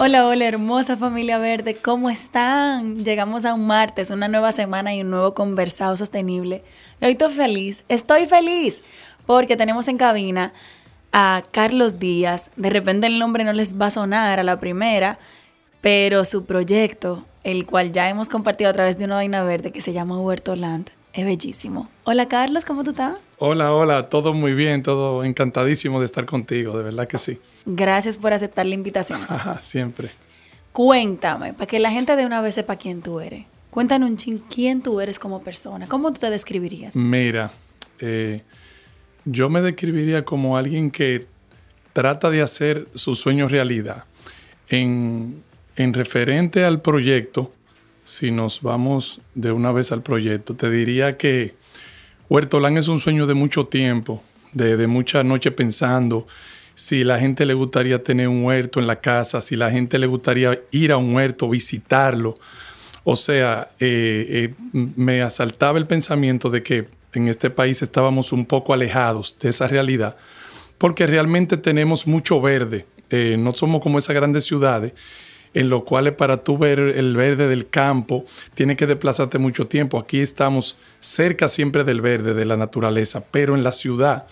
Hola, hola, hermosa familia verde, ¿cómo están? Llegamos a un martes, una nueva semana y un nuevo conversado sostenible. Hoy estoy feliz, estoy feliz, porque tenemos en cabina a Carlos Díaz. De repente el nombre no les va a sonar a la primera, pero su proyecto, el cual ya hemos compartido a través de una vaina verde que se llama Huerto Land, es bellísimo. Hola Carlos, ¿cómo tú estás? Hola, hola, todo muy bien, todo encantadísimo de estar contigo, de verdad que sí. Gracias por aceptar la invitación. Ajá, siempre. Cuéntame, para que la gente de una vez sepa quién tú eres. Cuéntanos un ching quién tú eres como persona. ¿Cómo tú te describirías? Mira, eh, yo me describiría como alguien que trata de hacer su sueño realidad. En, en referente al proyecto, si nos vamos de una vez al proyecto, te diría que Huertolán es un sueño de mucho tiempo, de, de mucha noche pensando si la gente le gustaría tener un huerto en la casa, si la gente le gustaría ir a un huerto, visitarlo. O sea, eh, eh, me asaltaba el pensamiento de que en este país estábamos un poco alejados de esa realidad, porque realmente tenemos mucho verde. Eh, no somos como esas grandes ciudades en lo cual para tú ver el verde del campo tiene que desplazarte mucho tiempo. Aquí estamos cerca siempre del verde, de la naturaleza, pero en la ciudad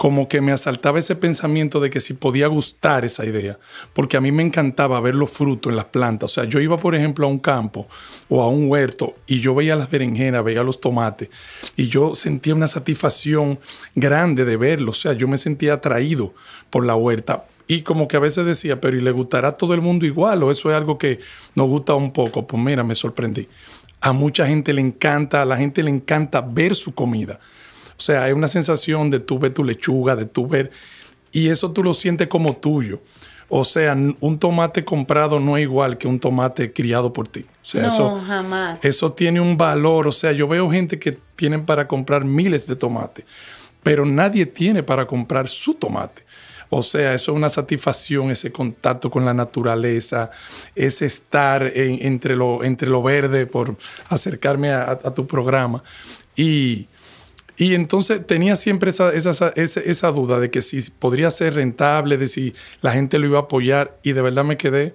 como que me asaltaba ese pensamiento de que si podía gustar esa idea, porque a mí me encantaba ver los frutos en las plantas. O sea, yo iba, por ejemplo, a un campo o a un huerto y yo veía las berenjenas, veía los tomates y yo sentía una satisfacción grande de verlos. O sea, yo me sentía atraído por la huerta. Y como que a veces decía, pero ¿y le gustará a todo el mundo igual? ¿O eso es algo que nos gusta un poco? Pues mira, me sorprendí. A mucha gente le encanta, a la gente le encanta ver su comida. O sea, hay una sensación de tú ver tu lechuga, de tú ver, y eso tú lo sientes como tuyo. O sea, un tomate comprado no es igual que un tomate criado por ti. O sea, no, eso, jamás. Eso tiene un valor. O sea, yo veo gente que tienen para comprar miles de tomates, pero nadie tiene para comprar su tomate. O sea, eso es una satisfacción, ese contacto con la naturaleza, ese estar entre, lo, entre lo verde por acercarme a, tu programa. Y, y entonces tenía siempre esa, esa, esa, duda de que si podría ser rentable, de si la gente lo iba a apoyar y de verdad me quedé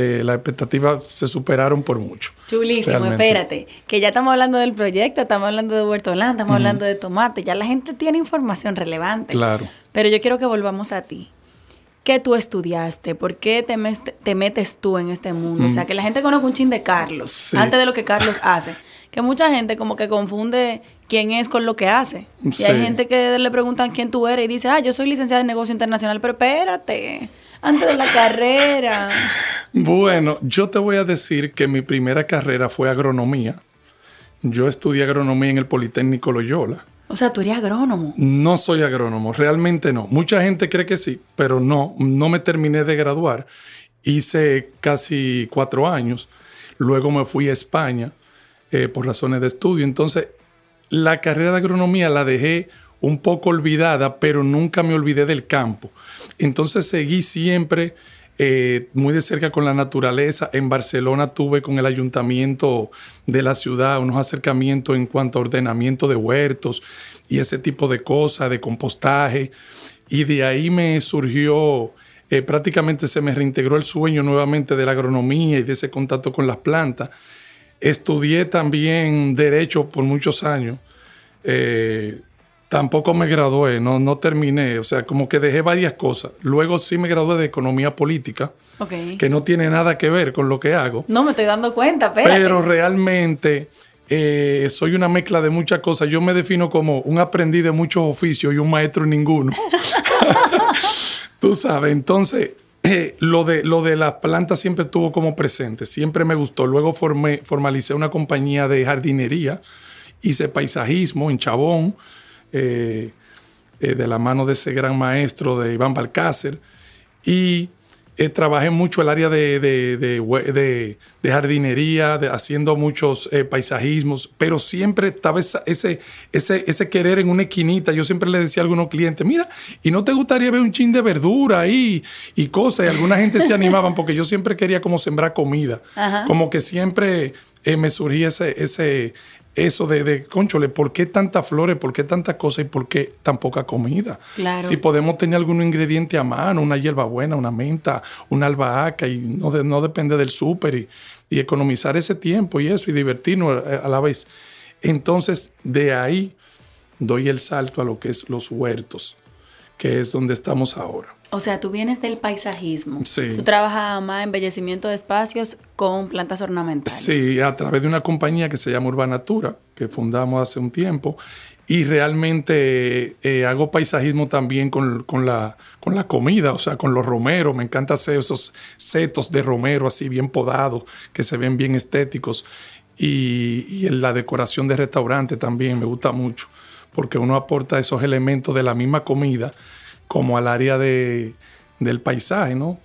eh, las expectativas se superaron por mucho. Chulísimo, espérate, que ya estamos hablando del proyecto, estamos hablando de Huerto estamos hablando de tomate, ya la gente tiene información relevante. Claro. Pero yo quiero que volvamos a ti. ¿Qué tú estudiaste? ¿Por qué te, te metes tú en este mundo? O sea, que la gente conozca un chin de Carlos, antes de lo que Carlos hace. Que mucha gente como que confunde quién es con lo que hace. Y hay gente que le preguntan quién tú eres y dice, ah, yo soy licenciada en negocio internacional, pero espérate, antes de la carrera. Bueno, yo te voy a decir que mi primera carrera fue agronomía. Yo estudié agronomía en el Politécnico Loyola. O sea, tú eres agrónomo. No soy agrónomo, realmente no. Mucha gente cree que sí, pero no, no me terminé de graduar. Hice casi cuatro años. Luego me fui a España eh, por razones de estudio. Entonces, la carrera de agronomía la dejé un poco olvidada, pero nunca me olvidé del campo. Entonces seguí siempre eh, muy de cerca con la naturaleza. En Barcelona tuve con el ayuntamiento de la ciudad unos acercamientos en cuanto a ordenamiento de huertos y ese tipo de cosas, de compostaje. Y de ahí me surgió, eh, prácticamente se me reintegró el sueño nuevamente de la agronomía y de ese contacto con las plantas. Estudié también derecho por muchos años. Eh, Tampoco me gradué, no, no terminé, o sea, como que dejé varias cosas. Luego sí me gradué de economía política, que no tiene nada que ver con lo que hago. No me estoy dando cuenta, pero... Pero realmente eh, soy una mezcla de muchas cosas. Yo me defino como un aprendiz de muchos oficios y un maestro en ninguno. Tú sabes, entonces eh, lo, de, lo de las plantas siempre estuvo como presente, siempre me gustó. Luego formé, formalicé una compañía de jardinería, hice paisajismo en Chabón, eh, de la mano de ese gran maestro de Iván Balcácer. Y eh, trabajé mucho el área de, de, jardinería, haciendo muchos eh, paisajismos, pero siempre estaba ese, ese, ese querer en una esquinita. Yo siempre le decía a algunos clientes, mira, ¿y no te gustaría ver un chin de verdura ahí y cosas? Y alguna gente se animaban porque yo siempre quería como sembrar comida. Como que siempre eh, me surgía ese, ese, eso de, de, conchole, ¿por qué tantas flores? ¿Por qué tantas cosas? ¿Y por qué tan poca comida? Si podemos tener algún ingrediente a mano, una hierbabuena, una menta, una albahaca, y no, no depende del súper, y, y, economizar ese tiempo y eso, y divertirnos a la vez. Entonces, de ahí doy el salto a lo que es los huertos, que es donde estamos ahora. O sea, tú vienes del paisajismo. Sí. Tú trabajas más embellecimiento de espacios con plantas ornamentales. Sí, a través de una compañía que se llama Urbanatura, que fundamos hace un tiempo. Y realmente eh, hago paisajismo también con, la, con la comida, o sea, con los romeros. Me encanta hacer esos setos de romero así bien podados, que se ven bien estéticos. Y, y en la decoración de restaurante también me gusta mucho, porque uno aporta esos elementos de la misma comida como al área de, del paisaje, ¿no?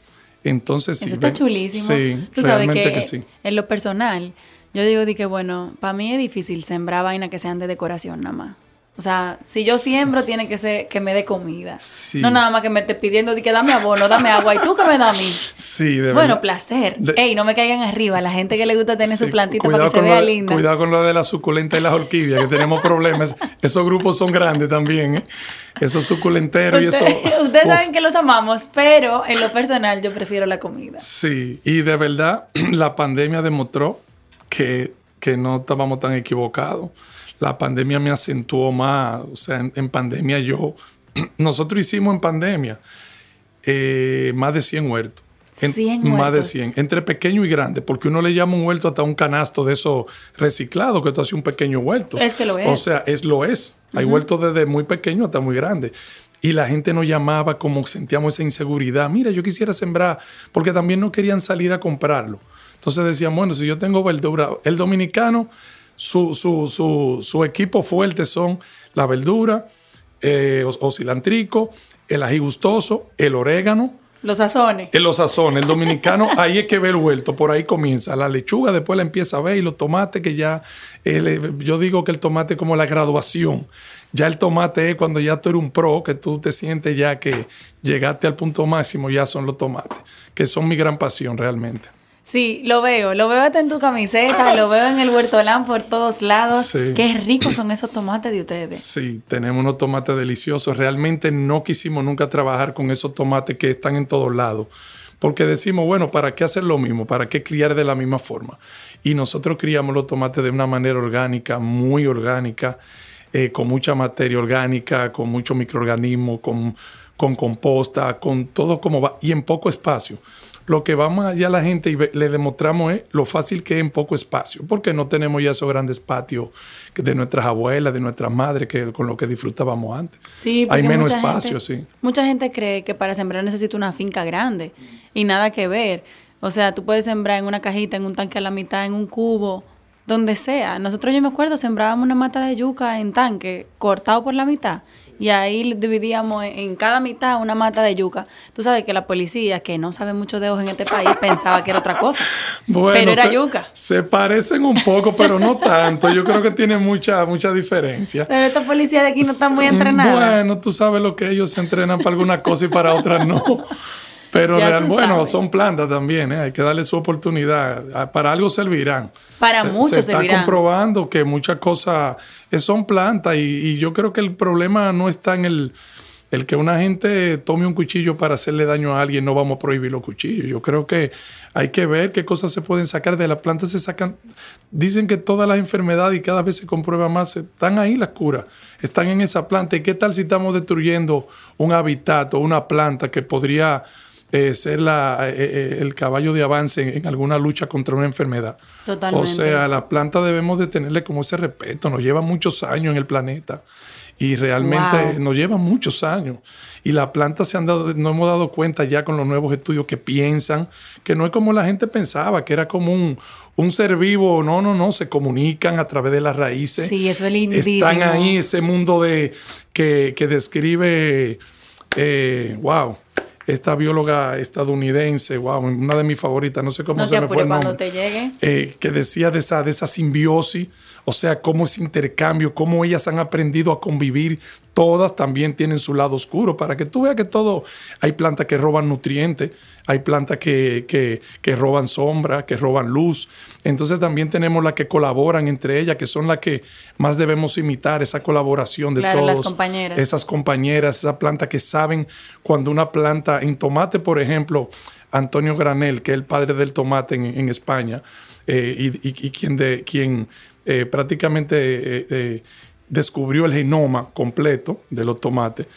Entonces, Eso está chulísimo. Sí, Tú sabes que, en lo personal, yo digo de que, bueno, para mí es difícil sembrar vainas que sean de decoración nada más. O sea, si yo siembro, tiene que ser que me dé comida. No nada más que me esté pidiendo de que dame abono, dame agua. ¿Y tú qué me das a mí? Sí, de Bueno, placer. Ey, no me caigan arriba. La gente que le gusta tener su plantita para que se vea linda. Cuidado con lo de la suculenta y las orquídeas, que tenemos problemas. Esos grupos son grandes también, ¿eh? Esos suculenteros y eso. Ustedes saben que los amamos, pero en lo personal yo prefiero la comida. Sí, y de verdad, la pandemia demostró que, que no estábamos tan equivocados la pandemia me acentuó más. O sea, en, pandemia yo, nosotros hicimos en pandemia eh, más de 100 huertos. 100 más de 100, entre pequeño y grande, porque uno le llama un huerto hasta un canasto de eso reciclado, que tú haces un pequeño huerto. Es que lo es. O sea, es lo es. Hay huertos desde muy pequeño hasta muy grande. Y la gente nos llamaba como sentíamos esa inseguridad. Mira, yo quisiera sembrar, porque también no querían salir a comprarlo. Entonces decían, bueno, si yo tengo verdura, el dominicano su, su, su, equipo fuerte son la verdura eh, o, cilantrico, el ají gustoso, el orégano. Los sazones. En los sazones. El dominicano, ahí es que ve el vuelto, por ahí comienza. La lechuga después la empieza a ver y los tomates que ya, yo digo que el tomate es como la graduación. Ya el tomate es cuando ya tú eres un pro, que tú te sientes ya que llegaste al punto máximo, ya son los tomates, que son mi gran pasión realmente. Sí, lo veo, lo veo hasta en tu camiseta, lo veo en el huertolán por todos lados. Qué ricos son esos tomates de ustedes. Sí, tenemos unos tomates deliciosos. Realmente no quisimos nunca trabajar con esos tomates que están en todos lados. Porque decimos, bueno, ¿para qué hacer lo mismo? ¿Para qué criar de la misma forma? Y nosotros criamos los tomates de una manera orgánica, muy orgánica, eh, con mucha materia orgánica, con mucho microorganismo, con, con composta, con todo como va, y en poco espacio. Lo que vamos allá a la gente y le demostramos es lo fácil que es en poco espacio, porque no tenemos ya esos grandes patios de nuestras abuelas, de nuestras madres, que, con lo que disfrutábamos antes. Sí, Hay menos espacio, sí. Mucha gente cree que para sembrar necesita una finca grande y nada que ver. O sea, tú puedes sembrar en una cajita, en un tanque a la mitad, en un cubo, donde sea. Nosotros, yo me acuerdo, sembrábamos una mata de yuca en tanque, cortado por la mitad y ahí dividíamos en cada mitad una mata de yuca. Tú sabes que la policía, que no sabe mucho de ojos en este país, pensaba que era otra cosa. pero era yuca. Se parecen un poco, pero no tanto. Yo creo que tiene mucha, mucha diferencia. Pero esta policía de aquí no está muy entrenada. Bueno, tú sabes lo que ellos se entrenan para alguna cosa y para otra no. Pero bueno, son plantas también, ¿eh? hay que darle su oportunidad. Ah, para algo servirán. Para se, mucho se está comprobando que muchas cosas eh, son plantas y, yo creo que el problema no está en el, el que una gente tome un cuchillo para hacerle daño a alguien, no vamos a prohibir los cuchillos. Yo creo que hay que ver qué cosas se pueden sacar de las plantas. Se sacan, dicen que todas las enfermedades y cada vez se comprueba más, están ahí las curas, están en esa planta. ¿Y qué tal si estamos destruyendo un hábitat o una planta que podría eh, ser la, eh, eh, el caballo de avance en, alguna lucha contra una enfermedad. Totalmente. O sea, la planta debemos de tenerle como ese respeto. Nos lleva muchos años en el planeta y realmente nos lleva muchos años. Y la planta se han dado, no hemos dado cuenta ya con los nuevos estudios que piensan que no es como la gente pensaba, que era como un, un ser vivo. No, no, no, se comunican a través de las raíces. Sí, eso es lindísimo. Están ahí, ese mundo de que, que describe, wow, esta bióloga estadounidense, wow, una de mis favoritas, no sé cómo se me fue el nombre, te llegue. Eh, que decía de esa, de esa simbiosis, o sea, cómo ese intercambio, cómo ellas han aprendido a convivir, todas también tienen su lado oscuro, para que tú veas que todo, hay plantas que roban nutrientes, hay plantas que, que, roban sombra, que roban luz, entonces también tenemos las que colaboran entre ellas, que son las que más debemos imitar, esa colaboración de todos. Las compañeras. Esas compañeras, esa planta que saben cuando una planta, en tomate, por ejemplo, Antonio Granel, que es el padre del tomate en, España, eh, y, quien, eh, prácticamente eh, descubrió el genoma completo de los tomates,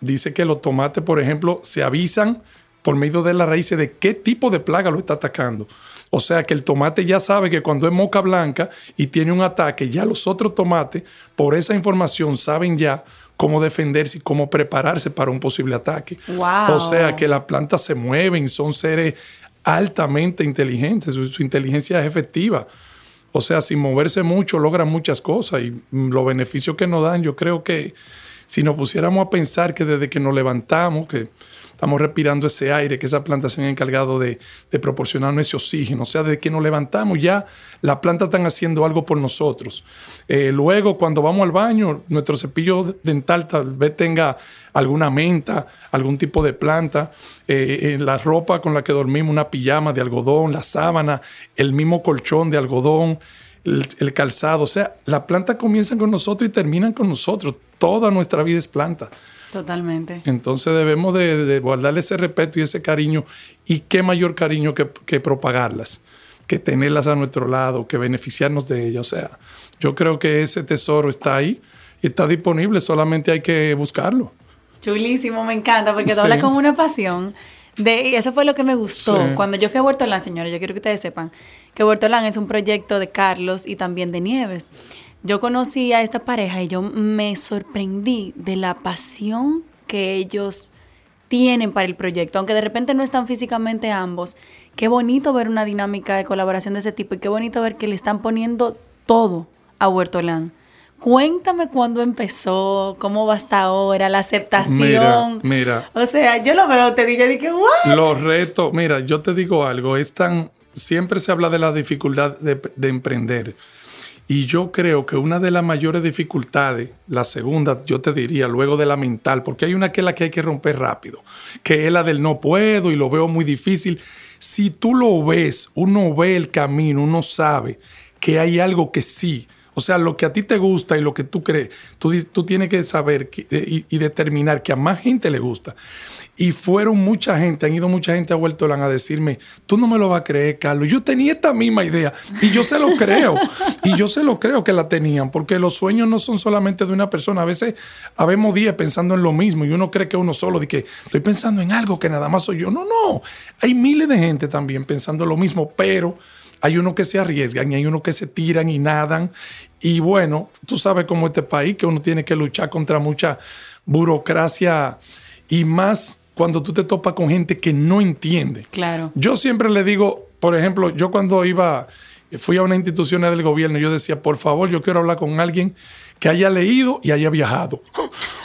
dice que los tomates, por ejemplo, se avisan por medio de la raíz de qué tipo de plaga lo está atacando. O sea que el tomate ya sabe que cuando es moca blanca y tiene un ataque, ya los otros tomates, por esa información, saben ya cómo defenderse y cómo prepararse para un posible ataque. O sea que las plantas se mueven, son seres altamente inteligentes, su, inteligencia es efectiva. O sea, sin moverse mucho logran muchas cosas y los beneficios que nos dan, yo creo que si nos pusiéramos a pensar que desde que nos levantamos, que estamos respirando ese aire, que esa planta se han encargado de, de proporcionarnos ese oxígeno. O sea, desde que nos levantamos ya la planta están haciendo algo por nosotros. Eh, luego, cuando vamos al baño, nuestro cepillo dental tal vez tenga alguna menta, algún tipo de planta, eh, en la ropa con la que dormimos, una pijama de algodón, la sábana, el mismo colchón de algodón. El, calzado, o sea, la planta comienza con nosotros y terminan con nosotros. Toda nuestra vida es planta. Totalmente. Entonces debemos de, guardarle ese respeto y ese cariño. Y qué mayor cariño que, propagarlas, que tenerlas a nuestro lado, que beneficiarnos de ellas. O sea, yo creo que ese tesoro está ahí y está disponible, solamente hay que buscarlo. Chulísimo, me encanta, porque tú hablas con una pasión. De, y eso fue lo que me gustó. Cuando yo fui a Huertolán, señores, yo quiero que ustedes sepan que Huertolán es un proyecto de Carlos y también de Nieves yo conocí a esta pareja y yo me sorprendí de la pasión que ellos tienen para el proyecto, aunque de repente no están físicamente ambos. Qué bonito ver una dinámica de colaboración de ese tipo y qué bonito ver que le están poniendo todo a Huertolán. Cuéntame cuándo empezó, cómo va hasta ahora, la aceptación. Mira, mira. O sea, yo lo veo, te digo, dije, ¿what? Los retos, mira, yo te digo algo, es tan, siempre se habla de la dificultad de, de emprender y yo creo que una de las mayores dificultades, la segunda, yo te diría, luego de la mental, porque hay una que es la que hay que romper rápido, que es la del no puedo y lo veo muy difícil. Si tú lo ves, uno ve el camino, uno sabe que hay algo que sí. O sea, lo que a ti te gusta y lo que tú crees, tú, tienes que saber eh, y, y determinar que a más gente le gusta. Y fueron mucha gente, han ido mucha gente a Huertolán a decirme, tú no me lo vas a creer, Carlos. Yo tenía esta misma idea y yo se lo creo. y yo se lo creo que la tenían, porque los sueños no son solamente de una persona. A veces habemos días pensando en lo mismo y uno cree que uno solo, de que estoy pensando en algo que nada más soy yo. No, no. Hay miles de gente también pensando lo mismo, pero hay uno que se arriesgan y hay uno que se tiran y nadan. Y bueno, tú sabes cómo este país, que uno tiene que luchar contra mucha burocracia y más cuando tú te topas con gente que no entiende. Claro. Yo siempre le digo, por ejemplo, yo cuando iba, fui a una institución del gobierno, yo decía, por favor, yo quiero hablar con alguien que haya leído y haya viajado.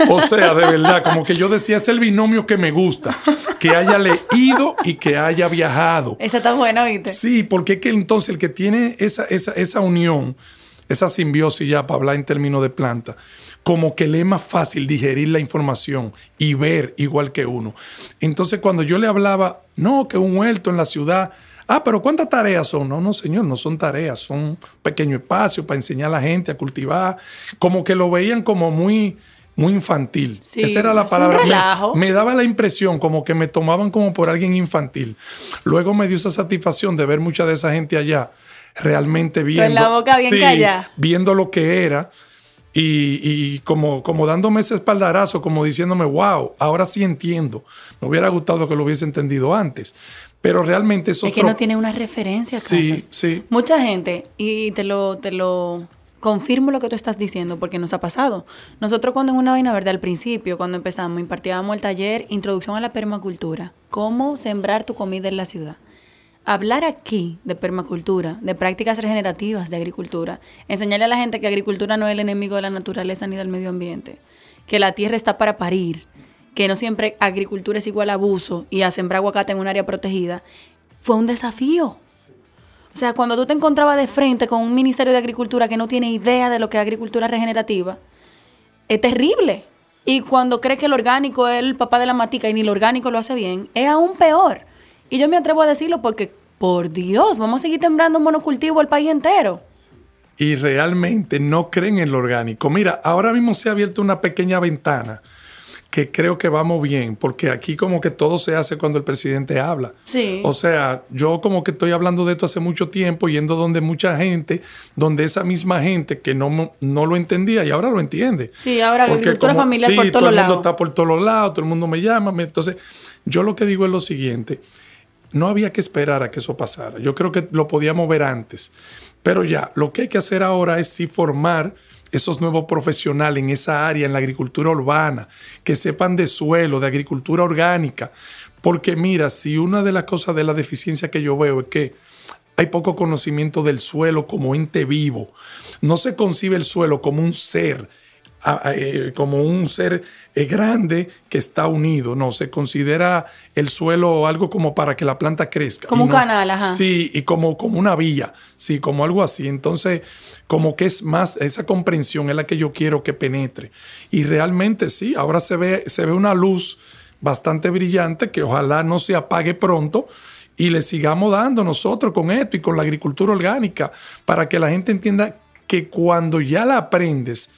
O sea, de verdad, como que yo decía, es el binomio que me gusta, que haya leído y que haya viajado. Esa está buena, ¿viste? Sí, porque es que entonces el que tiene esa, esa, esa unión, esa simbiosis ya para hablar en términos de planta, como que le es más fácil digerir la información y ver igual que uno. Entonces cuando yo le hablaba, no, que un huerto en la ciudad, ah, pero ¿cuántas tareas son? No, no, señor, no son tareas, son pequeño espacio para enseñar a la gente a cultivar, como que lo veían como muy muy infantil. Esa era la palabra. Me, me, daba la impresión como que me tomaban como por alguien infantil. Luego me dio esa satisfacción de ver mucha de esa gente allá realmente viendo, la boca bien viendo lo que era y, como, como dándome ese espaldarazo, como diciéndome, wow, ahora sí entiendo. Me hubiera gustado que lo hubiese entendido antes. Pero realmente eso es que no tiene una referencia. Sí, sí. Mucha gente, y te lo, te lo confirmo lo que tú estás diciendo porque nos ha pasado. Nosotros cuando en una vaina verde al principio, cuando empezamos, impartíamos el taller Introducción a la Permacultura, cómo sembrar tu comida en la ciudad. Hablar aquí de permacultura, de prácticas regenerativas de agricultura, enseñarle a la gente que agricultura no es el enemigo de la naturaleza ni del medio ambiente, que la tierra está para parir, que no siempre agricultura es igual a abuso y a sembrar aguacate en un área protegida, fue un desafío. O sea, cuando tú te encontrabas de frente con un Ministerio de Agricultura que no tiene idea de lo que es agricultura regenerativa, es terrible. Y cuando cree que el orgánico es el papá de la matica y ni lo orgánico lo hace bien, es aún peor. Y yo me atrevo a decirlo porque, por Dios, vamos a seguir tembrando monocultivo el país entero. Y realmente no creen en lo orgánico. Mira, ahora mismo se ha abierto una pequeña ventana que creo que vamos bien, porque aquí como que todo se hace cuando el presidente habla. Sí. O sea, yo como que estoy hablando de esto hace mucho tiempo, yendo donde mucha gente, donde esa misma gente que no, no lo entendía y ahora lo entiende. Sí, ahora la agricultura familiar por todos todo el mundo está por todos lados, todo el mundo me llama. entonces, yo lo que digo es lo siguiente, no había que esperar a que eso pasara. Yo creo que lo podíamos ver antes. Pero ya, lo que hay que hacer ahora es sí formar esos nuevos profesionales en esa área, en la agricultura urbana, que sepan de suelo, de agricultura orgánica. Porque mira, si una de las cosas de la deficiencia que yo veo es que hay poco conocimiento del suelo como ente vivo. No se concibe el suelo como un ser, eh, como un ser grande que está unido. No, se considera el suelo algo como para que la planta crezca. Como un canal, ajá. Sí, y como, como una vía, sí, como algo así. Entonces, como que es más, esa comprensión es la que yo quiero que penetre. Y realmente sí, ahora se ve, se ve una luz bastante brillante que ojalá no se apague pronto y le sigamos dando nosotros con esto y con la agricultura orgánica para que la gente entienda que cuando ya la aprendes,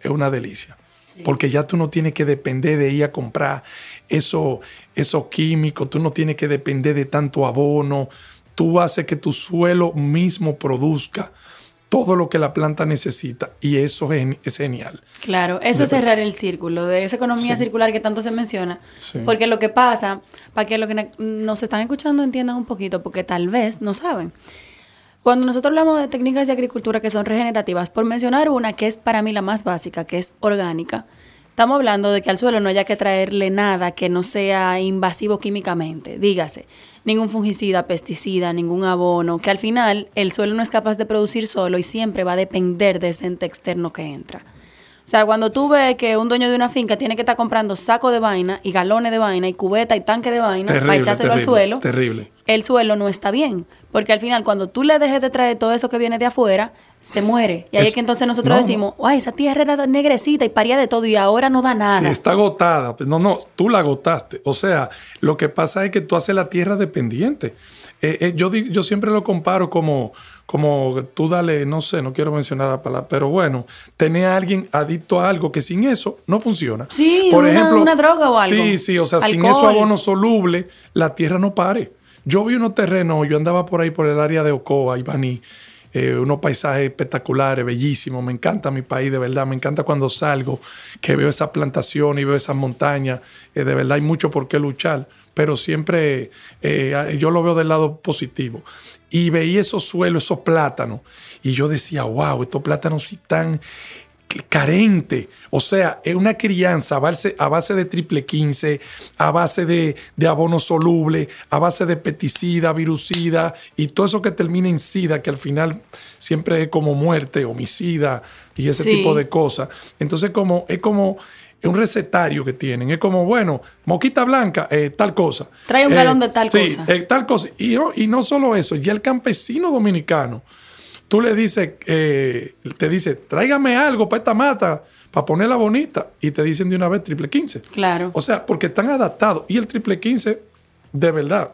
es una delicia. Porque ya tú no tienes que depender de ir a comprar eso, esos químicos, tú no tienes que depender de tanto abono, tú haces que tu suelo mismo produzca todo lo que la planta necesita y eso es, genial. Claro, eso es cerrar el círculo de esa economía circular que tanto se menciona. Porque lo que pasa, para que los que nos están escuchando entiendan un poquito, porque tal vez no saben. Cuando nosotros hablamos de técnicas de agricultura que son regenerativas, por mencionar una que es para mí la más básica, que es orgánica, estamos hablando de que al suelo no haya que traerle nada que no sea invasivo químicamente. Dígase, ningún fungicida, pesticida, ningún abono, que al final el suelo no es capaz de producir solo y siempre va a depender de ese ente externo que entra. O sea, cuando tú ves que un dueño de una finca tiene que estar comprando saco de vaina y galones de vaina y cubeta y tanque de vaina para echárselo al suelo, terrible. El suelo no está bien. Porque al final, cuando tú le dejes de traer todo eso que viene de afuera, se muere. Y ahí es, que entonces nosotros decimos, ay, esa tierra era negrecita y paría de todo y ahora no da nada. Sí, está agotada. No, no, tú la agotaste. O sea, lo que pasa es que tú haces la tierra dependiente. Eh, eh, yo, yo siempre lo comparo como, como tú dale, no sé, no quiero mencionar la palabra, pero bueno, tener a alguien adicto a algo que sin eso no funciona. Sí, Por una, ejemplo, una droga o algo. Sí, sí, o sea, sin eso abono soluble, la tierra no pare. Yo vi unos terrenos, yo andaba por ahí por el área de Ocoa, Ibaní, eh, unos paisajes espectaculares, bellísimos. Me encanta mi país, de verdad. Me encanta cuando salgo, que veo esa plantación y veo esas montañas. de verdad hay mucho por qué luchar pero siempre eh, yo lo veo del lado positivo. Y veía esos suelos, esos plátanos, y yo decía, wow, estos plátanos sí tan carente. O sea, es una crianza a base, a base de triple 15, a base de, abono soluble, a base de peticida, virucida y todo eso que termina en sida, que al final siempre es como muerte, homicida y ese tipo de cosas. Entonces, como, es como es un recetario que tienen. Es como, bueno, moquita blanca, eh, tal cosa. Trae un eh, galón de tal cosa. Eh, tal cosa. Y no, y no solo eso, ya el campesino dominicano, tú le dices, te dice, tráigame algo para esta mata, para ponerla bonita, y te dicen de una vez triple 15. Claro. O sea, porque están adaptados. Y el triple 15, de verdad,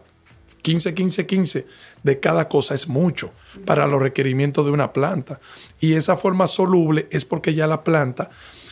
15, 15, 15 de cada cosa es mucho para los requerimientos de una planta. Y esa forma soluble es porque ya la planta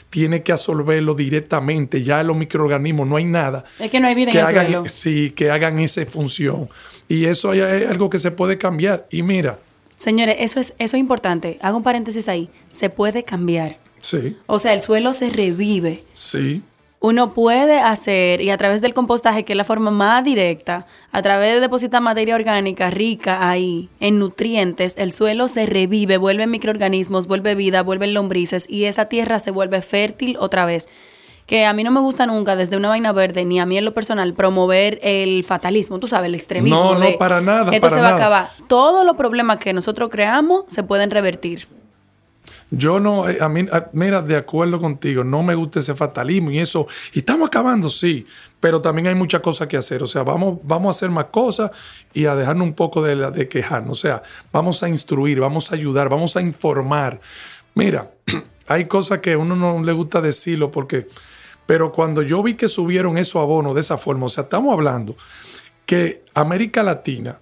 tiene que absorberlo directamente. Ya en los microorganismos no hay nada. Es que no hay vida que en hagan, suelo. Sí, que hagan esa función. Y eso es algo que se puede cambiar. Y mira. Señores, eso es, eso es importante. Hago un paréntesis ahí. Se puede cambiar. Sí. O sea, el suelo se revive. Sí. Uno puede hacer, y a través del compostaje, que es la forma más directa, a través de depositar materia orgánica rica ahí, en nutrientes, el suelo se revive, vuelve microorganismos, vuelve vida, vuelven lombrices, y esa tierra se vuelve fértil otra vez que a mí no me gusta nunca desde una vaina verde, ni a mí en lo personal, promover el fatalismo, tú sabes, el extremismo. No, no, para nada. Esto se va a acabar. Todos los problemas que nosotros creamos se pueden revertir. Yo no, eh, a mí, mira, de acuerdo contigo, no me gusta ese fatalismo y eso. Y estamos acabando, sí, pero también hay muchas cosas que hacer. O sea, vamos, vamos a hacer más cosas y a dejarnos un poco de, de quejarnos. O sea, vamos a instruir, vamos a ayudar, vamos a informar. Mira, hay cosas que a uno no le gusta decirlo porque pero cuando yo vi que subieron esos abonos de esa forma, o sea, estamos hablando que América Latina,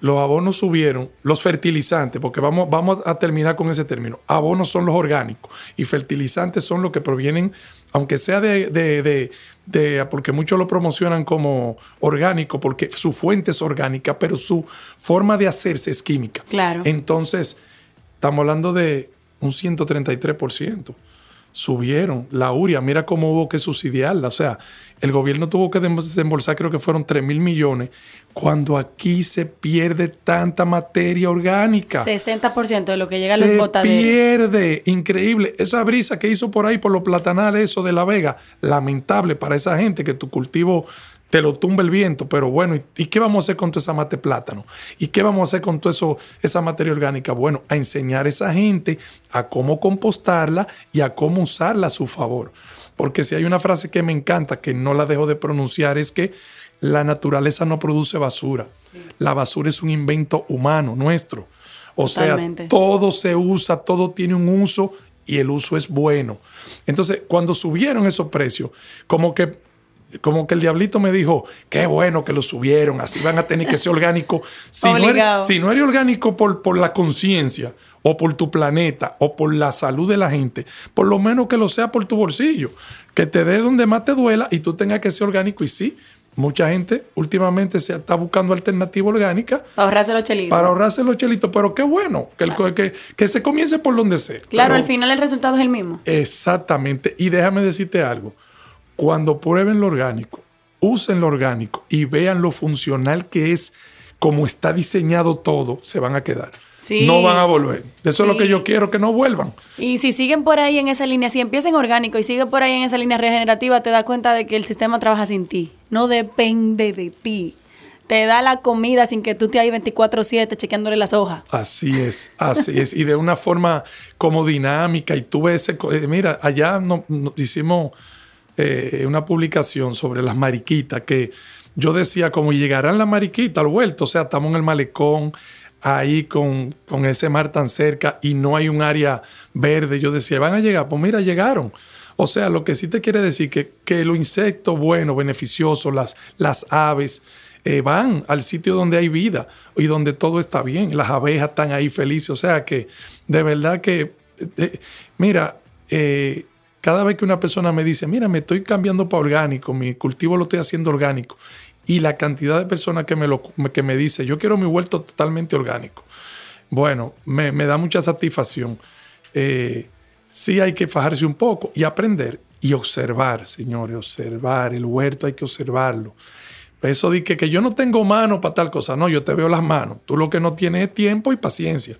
los abonos subieron, los fertilizantes, porque vamos, vamos a terminar con ese término, abonos son los orgánicos y fertilizantes son los que provienen, aunque sea de, de, de, porque muchos lo promocionan como orgánico, porque su fuente es orgánica, pero su forma de hacerse es química. Claro. Entonces, estamos hablando de un 133% subieron. La URIA, mira cómo hubo que subsidiarla. O sea, el gobierno tuvo que desembolsar, creo que fueron 3 mil millones, cuando aquí se pierde tanta materia orgánica. 60% de lo que llega a los botaderos. Se pierde. Increíble. Esa brisa que hizo por ahí, por los platanales, eso de La Vega, lamentable para esa gente que tu cultivo te lo tumba el viento, pero bueno, ¿y, qué vamos a hacer con toda esa mate plátano? ¿Y qué vamos a hacer con toda esa materia orgánica? Bueno, a enseñar a esa gente a cómo compostarla y a cómo usarla a su favor. Porque si hay una frase que me encanta, que no la dejo de pronunciar, es que la naturaleza no produce basura. La basura es un invento humano nuestro. O sea, todo se usa, todo tiene un uso y el uso es bueno. Entonces, cuando subieron esos precios, como que como que el diablito me dijo, qué bueno que lo subieron, así van a tener que ser orgánico. Si, no eres, si no eres orgánico por, por la conciencia o por tu planeta o por la salud de la gente, por lo menos que lo sea por tu bolsillo, que te dé donde más te duela y tú tengas que ser orgánico. Y sí, mucha gente últimamente se está buscando alternativa orgánica. Para ahorrarse los chelitos. Para ahorrarse los chelitos, pero qué bueno, que, que, que, se comience por donde sea. Claro, al final el resultado es el mismo. Exactamente. Y déjame decirte algo cuando prueben lo orgánico, usen lo orgánico y vean lo funcional que es, como está diseñado todo, se van a quedar. No van a volver. Eso es lo que yo quiero, que no vuelvan. Y si siguen por ahí en esa línea, si empiezan orgánico y siguen por ahí en esa línea regenerativa, te das cuenta de que el sistema trabaja sin ti. No depende de ti. Te da la comida sin que tú te ahí 24-7 chequeándole las hojas. Así es, así es. Y de una forma como dinámica. Y tú ves, ese, eh, mira, allá nos hicimos eh, una publicación sobre las mariquitas que yo decía, como llegarán las mariquitas al vuelto, o sea, estamos en el malecón, ahí con, con, ese mar tan cerca y no hay un área verde. Yo decía, van a llegar, pues mira, llegaron. O sea, lo que sí te quiere decir que, que los insectos buenos, beneficiosos, las, las aves, eh, van al sitio donde hay vida y donde todo está bien. Las abejas están ahí felices. O sea que de verdad que, eh, mira, eh, cada vez que una persona me dice, mira, me estoy cambiando para orgánico, mi cultivo lo estoy haciendo orgánico, y la cantidad de personas que me, lo, que me dice, yo quiero mi huerto totalmente orgánico, bueno, me, da mucha satisfacción. Eh, sí hay que fajarse un poco y aprender y observar, señores, observar. El huerto hay que observarlo. Eso de que, que yo no tengo mano para tal cosa, no, yo te veo las manos. Tú lo que no tienes es tiempo y paciencia.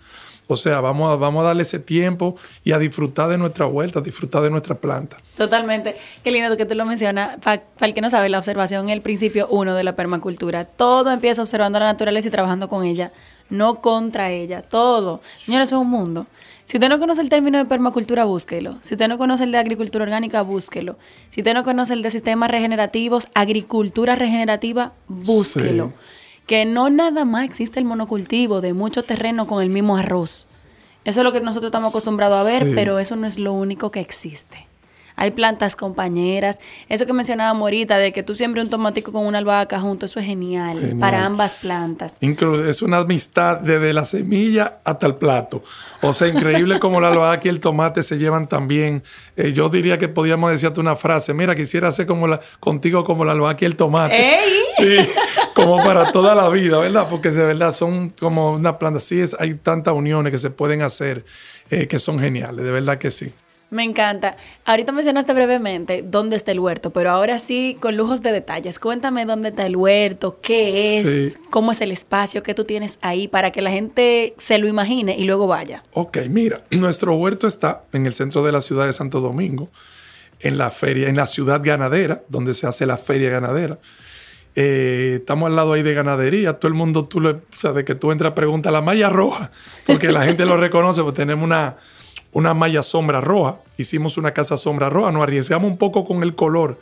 O sea, vamos a, vamos a darle ese tiempo y a disfrutar de nuestra vuelta, a disfrutar de nuestra planta. Totalmente. Qué lindo que tú lo mencionas. Para el que no sabe, la observación es el principio uno de la permacultura. Todo empieza observando la naturaleza y trabajando con ella, no contra ella. Todo. Señores, es un mundo. Si usted no conoce el término de permacultura, búsquelo. Si usted no conoce el de agricultura orgánica, búsquelo. Si usted no conoce el de sistemas regenerativos, agricultura regenerativa, búsquelo que no nada más existe el monocultivo de mucho terreno con el mismo arroz. Eso es lo que nosotros estamos acostumbrados a ver, pero eso no es lo único que existe. Hay plantas compañeras. Eso que mencionaba Morita, de que tú siembres un tomatico con una albahaca junto, eso es genial, para ambas plantas. es una amistad desde la semilla hasta el plato. O sea, increíble como la albahaca y el tomate se llevan tan bien. Eh, yo diría que podíamos decirte una frase, mira, quisiera ser como la, contigo como la albahaca y el tomate. ¡Ey! Sí, como para toda la vida, ¿verdad? Porque de verdad son como una planta. Sí, es, hay tantas uniones que se pueden hacer eh, que son geniales, de verdad que sí. Me encanta. Ahorita mencionaste brevemente dónde está el huerto, pero ahora sí, con lujos de detalles. Cuéntame dónde está el huerto, qué es, cómo es el espacio que tú tienes ahí para que la gente se lo imagine y luego vaya. Ok, mira, nuestro huerto está en el centro de la ciudad de Santo Domingo, en la feria, en la ciudad ganadera, donde se hace la feria ganadera. Eh, estamos al lado ahí de ganadería. Todo el mundo, tú le, sabes que tú entras, pregunta la malla roja, porque la gente lo reconoce, porque tenemos una una malla sombra roja. Hicimos una casa sombra roja. Nos arriesgamos un poco con el color,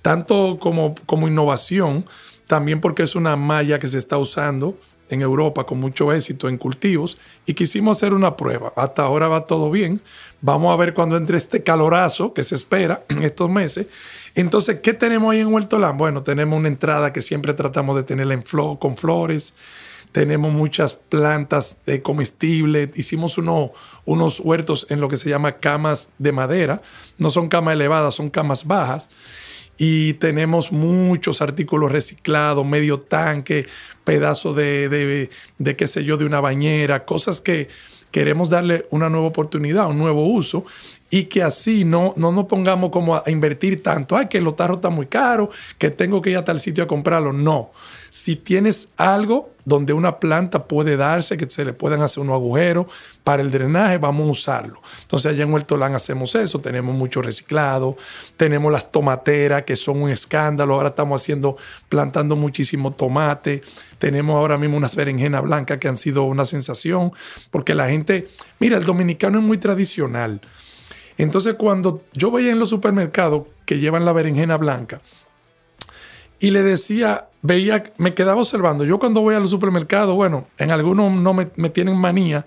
tanto como, como innovación, también porque es una malla que se está usando en Europa con mucho éxito en cultivos y quisimos hacer una prueba. Hasta ahora va todo bien. Vamos a ver cuando entre este calorazo que se espera en estos meses. Entonces, ¿qué tenemos ahí en Huerto Bueno, tenemos una entrada que siempre tratamos de tenerla en con flores. Tenemos muchas plantas comestibles, hicimos unos huertos en lo que se llama camas de madera, no son camas elevadas, son camas bajas, y tenemos muchos artículos reciclados, medio tanque, pedazo de, de, de, qué sé yo, de una bañera, cosas que queremos darle una nueva oportunidad, un nuevo uso y que así no, no nos pongamos como a invertir tanto, ay, que los tarros están muy caros, que tengo que ir a tal sitio a comprarlo. No, si tienes algo donde una planta puede darse, que se le puedan hacer unos agujeros para el drenaje, vamos a usarlo. Entonces allá en Huertolán hacemos eso, tenemos mucho reciclado, tenemos las tomateras que son un escándalo, ahora estamos haciendo, plantando muchísimo tomate, tenemos ahora mismo unas berenjenas blancas que han sido una sensación, porque la gente, mira, el dominicano es muy tradicional. Entonces cuando yo veía en los supermercados que llevan la berenjena blanca, y le decía, veía, me quedaba observando. Yo cuando voy a los supermercados, bueno, en algunos no me, tienen manía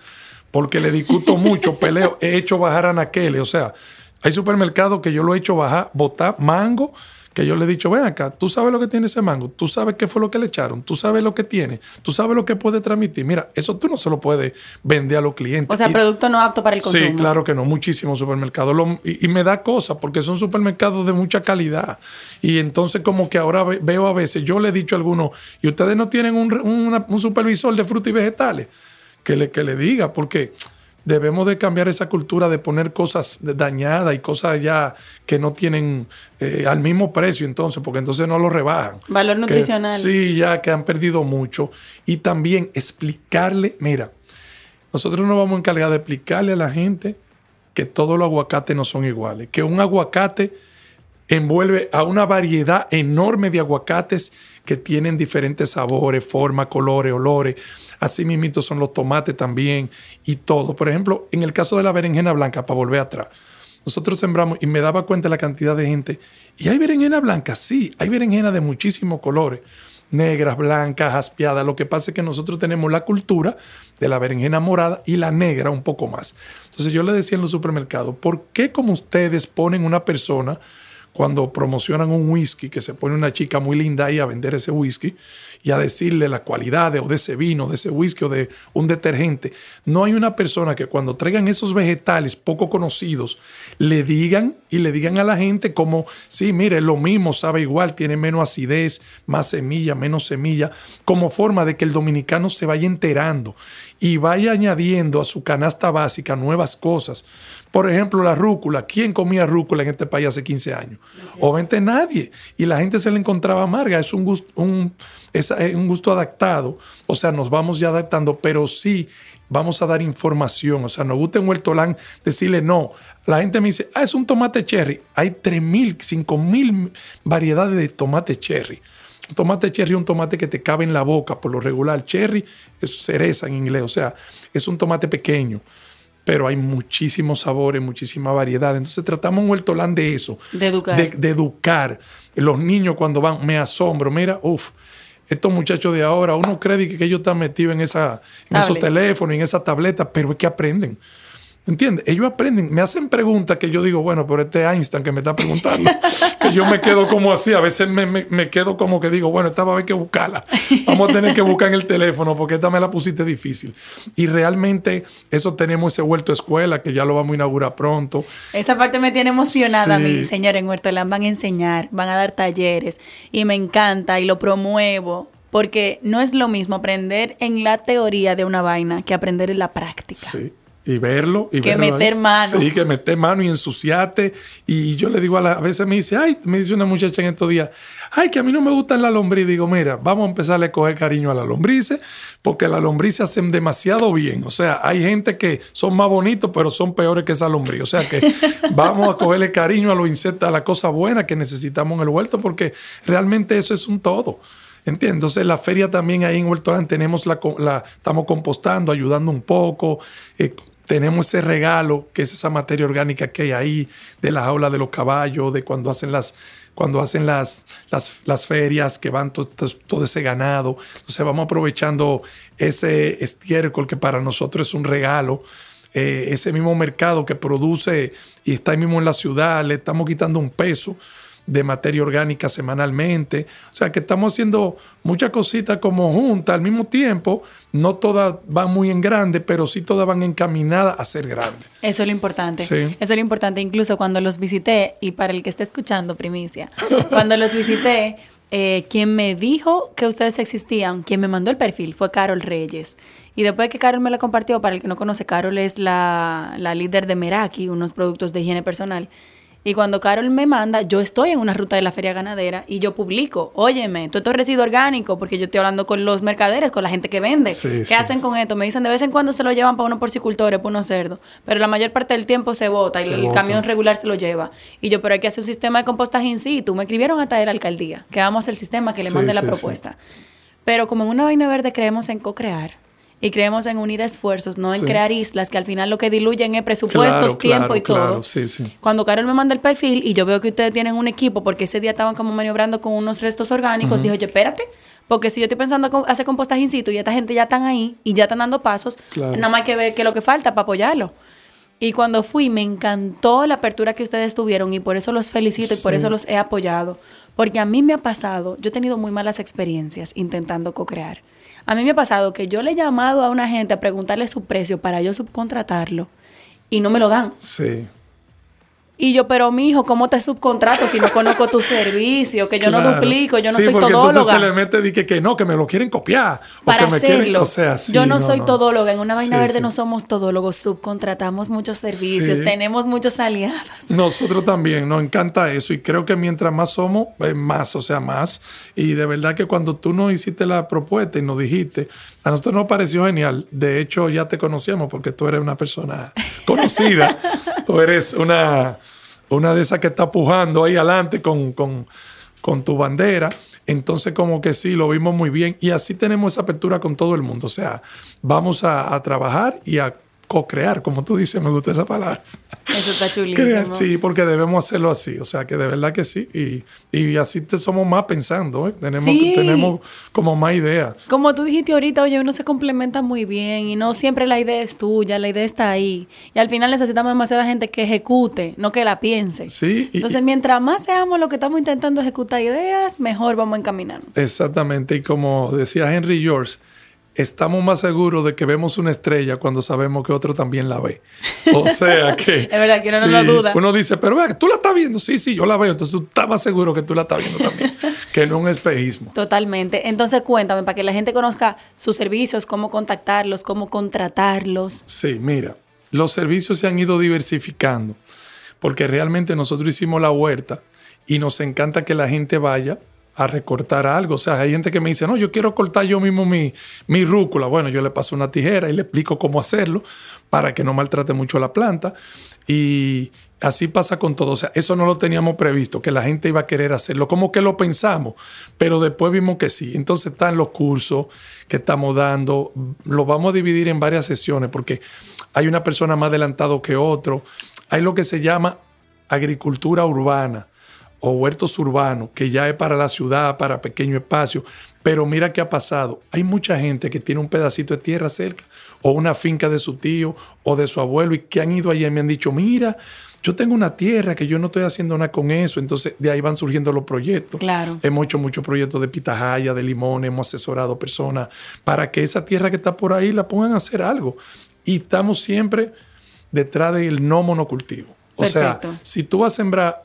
porque le discuto mucho, peleo, he hecho bajar a anaqueles. O sea, hay supermercados que yo lo he hecho bajar, botar mango que yo le he dicho, ven acá, tú sabes lo que tiene ese mango, tú sabes qué fue lo que le echaron, tú sabes lo que tiene, tú sabes lo que puede transmitir. Mira, eso tú no se lo puedes vender a los clientes. O sea, producto no apto para el consumo. Sí, claro que no, muchísimos supermercados. y, me da cosa porque son supermercados de mucha calidad. Y entonces como que ahora veo a veces, yo le he dicho a algunos, y ustedes no tienen un, un supervisor de frutas y vegetales, que le, que le diga, porque debemos de cambiar esa cultura de poner cosas dañadas y cosas ya que no tienen eh, al mismo precio entonces, porque entonces no lo rebajan. Valor nutricional. sí, ya que han perdido mucho. Y también explicarle, mira, nosotros nos vamos a encargar de explicarle a la gente que todos los aguacates no son iguales, que un aguacate envuelve a una variedad enorme de aguacates que tienen diferentes sabores, formas, colores, olores. Así mismo son los tomates también y todo. Por ejemplo, en el caso de la berenjena blanca, para volver atrás, nosotros sembramos y me daba cuenta la cantidad de gente. ¿Y hay berenjena blanca? Sí, hay berenjena de muchísimos colores. Negras, blancas, aspiadas. Lo que pasa es que nosotros tenemos la cultura de la berenjena morada y la negra un poco más. Entonces yo le decía en los supermercados, ¿por qué como ustedes ponen una persona cuando promocionan un whisky, que se pone una chica muy linda ahí a vender ese whisky y a decirle la cualidad de, o de ese vino, de ese whisky o de un detergente. No hay una persona que cuando traigan esos vegetales poco conocidos, le digan y le digan a la gente como, sí, mire, lo mismo, sabe igual, tiene menos acidez, más semilla, menos semilla, como forma de que el dominicano se vaya enterando y vaya añadiendo a su canasta básica nuevas cosas. Por ejemplo, la rúcula. ¿Quién comía rúcula en este país hace 15 años? Obviamente nadie. Y la gente se le encontraba amarga. Es un gusto, un, es un gusto adaptado. O sea, nos vamos ya adaptando, pero sí vamos a dar información. O sea, nos gusta en Huertolán decirle no. La gente me dice, ah, es un tomate cherry. Hay 3.000, 5.000 variedades de tomate cherry. Un tomate cherry es un tomate que te cabe en la boca. Por lo regular, cherry es cereza en inglés. O sea, es un tomate pequeño pero hay muchísimos sabores, muchísima variedad. Entonces tratamos en Huertolán de eso. De educar. De, educar. Los niños cuando van, me asombro, mira, uff, estos muchachos de ahora, uno cree que, ellos están metidos en, esa, en esos teléfonos, en esa tableta, pero es que aprenden. ¿Entiendes? Ellos aprenden, me hacen preguntas que yo digo, bueno, por este Einstein que me está preguntando, que yo me quedo como así, a veces me, quedo como que digo, bueno, esta va a haber que buscarla. Vamos a tener que buscar en el teléfono porque esta me la pusiste difícil. Y realmente eso tenemos ese huerto escuela que ya lo vamos a inaugurar pronto. Esa parte me tiene emocionada a mí, señor. En Huerto Land van a enseñar, van a dar talleres y me encanta y lo promuevo porque no es lo mismo aprender en la teoría de una vaina que aprender en la práctica. Sí. Y verlo. Y que meter mano. Sí, que meter mano y ensuciarte. Y yo le digo a la a veces me dice, ay, me dice una muchacha en estos días, ay, que a mí no me gustan las lombrices. Digo, mira, vamos a empezar a coger cariño a las lombrices, porque las lombrices hacen demasiado bien. O sea, hay gente que son más bonitos, pero son peores que esa lombriz. O sea que vamos a cogerle cariño a los insectos, a la cosa buena que necesitamos en el huerto, porque realmente eso es un todo. ¿Entiendes? Entonces, la feria también ahí en Huerto tenemos la, la, estamos compostando, ayudando un poco. Eh, tenemos ese regalo, que es esa materia orgánica que hay ahí, de la jaula de los caballos, de cuando hacen las, cuando hacen las, las, ferias, que van todo, todo, ese ganado. Entonces vamos aprovechando ese estiércol que para nosotros es un regalo. Eh, ese mismo mercado que produce y está ahí mismo en la ciudad, le estamos quitando un peso de materia orgánica semanalmente. O sea que estamos haciendo muchas cositas como juntas al mismo tiempo. No todas van muy en grande, pero sí todas van encaminadas a ser grandes. Eso es lo importante. Eso es lo importante. Incluso cuando los visité, y para el que esté escuchando, primicia, cuando los visité, eh, quien me dijo que ustedes existían, quien me mandó el perfil, fue Carol Reyes. Y después que Carol me lo compartió, para el que no conoce, Carol es la, la líder de Meraki, unos productos de higiene personal. Y cuando Carol me manda, yo estoy en una ruta de la feria ganadera y yo publico, óyeme, todo esto es residuo orgánico, porque yo estoy hablando con los mercaderes, con la gente que vende. ¿Qué hacen con esto? Me dicen, de vez en cuando se lo llevan para unos porcicultores, para unos cerdos, pero la mayor parte del tiempo se bota y el camión regular se lo lleva. Y yo, pero hay que hacer un sistema de compostaje in situ. Me escribieron hasta de la alcaldía, que vamos a hacer el sistema, que le mande la propuesta. Pero como en una vaina verde creemos en co-crear, y creemos en unir esfuerzos, no en crear islas que al final lo que diluyen es presupuestos, tiempo y todo. Sí, sí. Cuando Carol me manda el perfil y yo veo que ustedes tienen un equipo, porque ese día estaban como maniobrando con unos restos orgánicos, dijo, oye, espérate, porque si yo estoy pensando hacer compostaje in situ y esta gente ya están ahí y ya están dando pasos, nada más hay que ver qué es lo que falta para apoyarlo. Y cuando fui, me encantó la apertura que ustedes tuvieron y por eso los felicito y por eso los he apoyado. Porque a mí me ha pasado, yo he tenido muy malas experiencias intentando co-crear. A mí me ha pasado que yo le he llamado a una gente a preguntarle su precio para yo subcontratarlo y no me lo dan. Sí. Y yo, pero mi hijo, ¿cómo te subcontrato si no conozco tu servicio? Que yo no duplico, yo no soy porque todóloga. Entonces se le mete y que, que no, que me lo quieren copiar. Para que hacerlo. o sea, yo no, soy todóloga. En una vaina verde no somos todólogos, subcontratamos muchos servicios, tenemos muchos aliados. Nosotros también, nos encanta eso. Y creo que mientras más somos, más, o sea, más. Y de verdad que cuando tú nos hiciste la propuesta y nos dijiste, a nosotros nos pareció genial. De hecho, ya te conocíamos porque tú eres una persona conocida. tú eres una una de esas que está pujando ahí adelante con, tu bandera. Entonces, como que sí, lo vimos muy bien. Y así tenemos esa apertura con todo el mundo. O sea, vamos a, a trabajar y a co-crear, como tú dices, me gusta esa palabra. Eso está chulísimo. sí, porque debemos hacerlo así, o sea, que de verdad que sí. Y, y así te somos más pensando, ¿eh? tenemos, tenemos como más ideas. Como tú dijiste ahorita, oye, uno se complementa muy bien y no siempre la idea es tuya, la idea está ahí. Y al final necesitamos demasiada gente que ejecute, no que la piense. Sí. Entonces, mientras más seamos lo que estamos intentando ejecutar ideas, mejor vamos encaminando. Exactamente, y como decía Henry George, estamos más seguros de que vemos una estrella cuando sabemos que otro también la ve. O sea que... es verdad que uno no lo duda. Uno dice, pero vea, tú la estás viendo. Sí, sí, yo la veo. Entonces tú estás más seguro que tú la estás viendo también. que no un espejismo. Totalmente. Entonces cuéntame, para que la gente conozca sus servicios, cómo contactarlos, cómo contratarlos. Sí, mira, los servicios se han ido diversificando porque realmente nosotros hicimos la huerta y nos encanta que la gente vaya a recortar algo. O sea, hay gente que me dice, no, yo quiero cortar yo mismo mi, mi rúcula. Bueno, yo le paso una tijera y le explico cómo hacerlo para que no maltrate mucho la planta. Y así pasa con todo. O sea, eso no lo teníamos previsto, que la gente iba a querer hacerlo. Como que lo pensamos, pero después vimos que sí. Entonces están los cursos que estamos dando. Lo vamos a dividir en varias sesiones porque hay una persona más adelantado que otro. Hay lo que se llama agricultura urbana o huertos urbanos, que ya es para la ciudad, para pequeño espacio. Pero mira qué ha pasado. Hay mucha gente que tiene un pedacito de tierra cerca, o una finca de su tío o de su abuelo, y que han ido allí y me han dicho, mira, yo tengo una tierra que yo no estoy haciendo nada con eso. Entonces de ahí van surgiendo los proyectos. Claro. Hemos hecho muchos proyectos de pitahaya, de limón, hemos asesorado personas para que esa tierra que está por ahí la pongan a hacer algo. Y estamos siempre detrás del no monocultivo. O sea, si tú vas a sembrar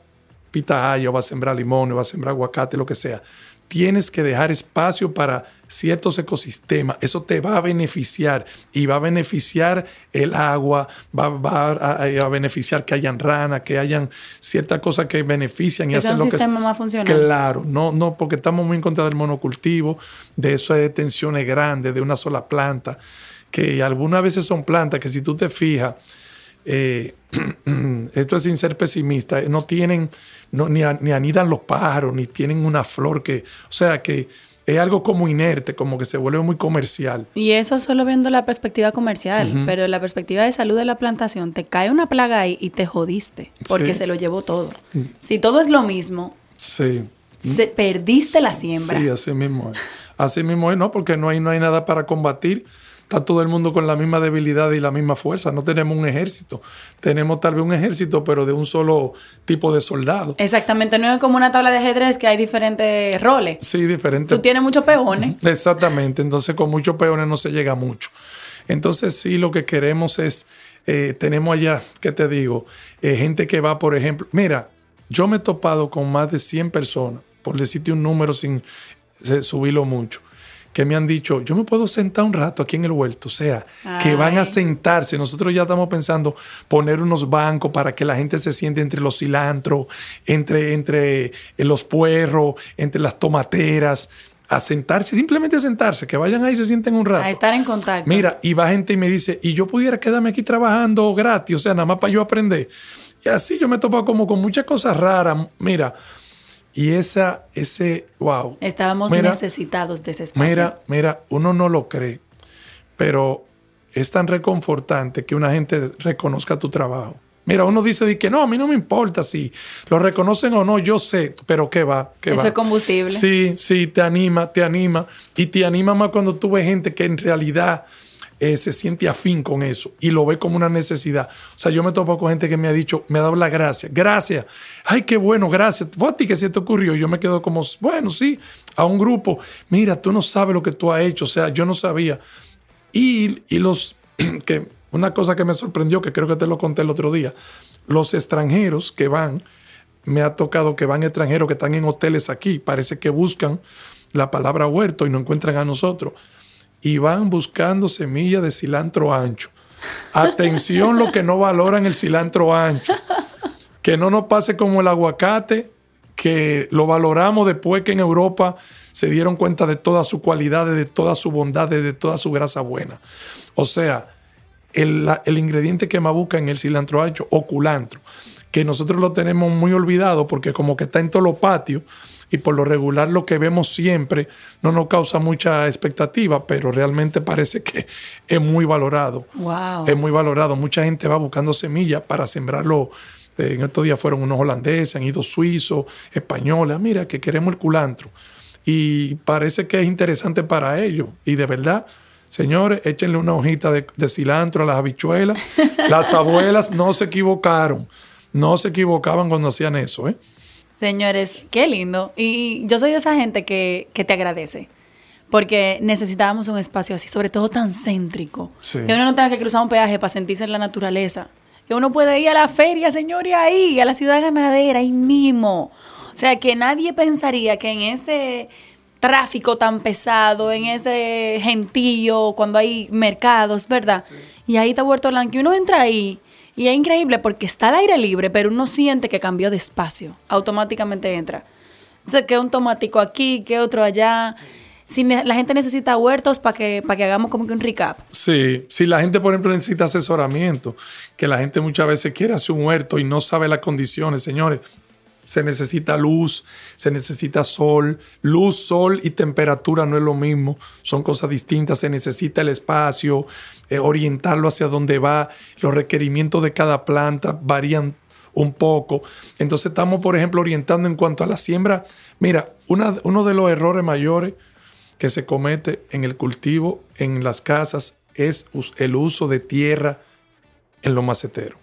pitahaya, o va a sembrar limón, o va a sembrar aguacate, lo que sea, tienes que dejar espacio para ciertos ecosistemas. Eso te va a beneficiar y va a beneficiar el agua, va, a, beneficiar que hayan ranas, que hayan ciertas cosas que benefician y hacen lo que... más funcional. Claro, no, no, porque estamos muy en contra del monocultivo, de de tensiones grandes, de una sola planta, que algunas veces son plantas que si tú te fijas, eh, esto es sin ser pesimista, no tienen, no, ni, ni anidan los pájaros, ni tienen una flor que, o sea que es algo como inerte, como que se vuelve muy comercial. Y eso solo viendo la perspectiva comercial, pero la perspectiva de salud de la plantación, te cae una plaga ahí y te jodiste, porque se lo llevó todo. Mm. Si todo es lo mismo, sí. se, perdiste la siembra. Sí, así mismo es. Así mismo es, ¿no? Porque no hay, no hay nada para combatir está todo el mundo con la misma debilidad y la misma fuerza. No tenemos un ejército. Tenemos tal vez un ejército, pero de un solo tipo de soldado. Exactamente. No es como una tabla de ajedrez que hay diferentes roles. Sí, diferentes. Tú tienes muchos peones. Exactamente. Entonces, con muchos peones no se llega mucho. Entonces, sí, lo que queremos es, eh, tenemos allá, ¿qué te digo? Eh, gente que va, por ejemplo, mira, yo me he topado con más de 100 personas, por decirte un número sin subirlo mucho que me han dicho, yo me puedo sentar un rato aquí en el huerto, o sea, que van a sentarse. Nosotros ya estamos pensando poner unos bancos para que la gente se siente entre los cilantros, entre, entre eh, los puerros, entre las tomateras, a sentarse, simplemente a sentarse, que vayan ahí y se sienten un rato. A estar en contacto. Mira, y va gente y me dice, y yo pudiera quedarme aquí trabajando gratis, o sea, nada más para yo aprender. Y así yo me he topado como con muchas cosas raras. Mira, y esa, ese, wow. Estábamos necesitados de ese espacio. Mira, mira, uno no lo cree, pero es tan reconfortante que una gente reconozca tu trabajo. Mira, uno dice que no, a mí no me importa si lo reconocen o no, yo sé, pero ¿qué va? ¿Qué Eso es combustible. Sí, sí, te anima, te anima. Y te anima más cuando tú ves gente que en realidad eh, se siente afín con eso y lo ve como una necesidad. O sea, yo me topo con gente que me ha dicho, me ha dado la gracia, gracias, ay, qué bueno, gracias. Fue a ti que se te ocurrió. Yo me quedo como, bueno, sí, a un grupo, mira, tú no sabes lo que tú has hecho, o sea, yo no sabía. Y, y los, que una cosa que me sorprendió, que creo que te lo conté el otro día, los extranjeros que van, me ha tocado que van extranjeros que están en hoteles aquí, parece que buscan la palabra huerto y no encuentran a nosotros y van buscando semillas de cilantro ancho. Atención lo que no valoran el cilantro ancho. Que no nos pase como el aguacate, que lo valoramos después que en Europa se dieron cuenta de todas sus cualidades, de toda su bondad, de toda su grasa buena. O sea, el, ingrediente que más busca en el cilantro ancho o culantro, que nosotros lo tenemos muy olvidado porque como que está en todos los patios, y por lo regular lo que vemos siempre no nos causa mucha expectativa, pero realmente parece que es muy valorado. Wow. Es muy valorado. Mucha gente va buscando semillas para sembrarlo. Eh, en estos días fueron unos holandeses, han ido suizos, españoles. Mira, que queremos el culantro. Y parece que es interesante para ellos. Y de verdad, señores, échenle una hojita de, de cilantro a las habichuelas. Las abuelas no se equivocaron. No se equivocaban cuando hacían eso, ¿eh? Señores, qué lindo. Y yo soy de esa gente que, te agradece. Porque necesitábamos un espacio así, sobre todo tan céntrico. Que uno no tenga que cruzar un peaje para sentirse en la naturaleza. Que uno puede ir a la feria, señores, ahí, a la ciudad ganadera, ahí mismo. O sea, que nadie pensaría que en ese tráfico tan pesado, en ese gentío, cuando hay mercados, ¿verdad? Y ahí está Puerto Blanco, y uno entra ahí y es increíble porque está al aire libre, pero uno siente que cambió de espacio. Automáticamente entra. Entonces, que un tomatico aquí, que otro allá. Si la gente necesita huertos para que, para que hagamos como que un recap. Sí, si la gente, por ejemplo, necesita asesoramiento, que la gente muchas veces quiere hacer un huerto y no sabe las condiciones, señores, se necesita luz, se necesita sol. Luz, sol y temperatura no es lo mismo, son cosas distintas. Se necesita el espacio, eh, orientarlo hacia dónde va. Los requerimientos de cada planta varían un poco. Entonces estamos, por ejemplo, orientando en cuanto a la siembra. Mira, uno de los errores mayores que se comete en el cultivo, en las casas, es el uso de tierra en los maceteros.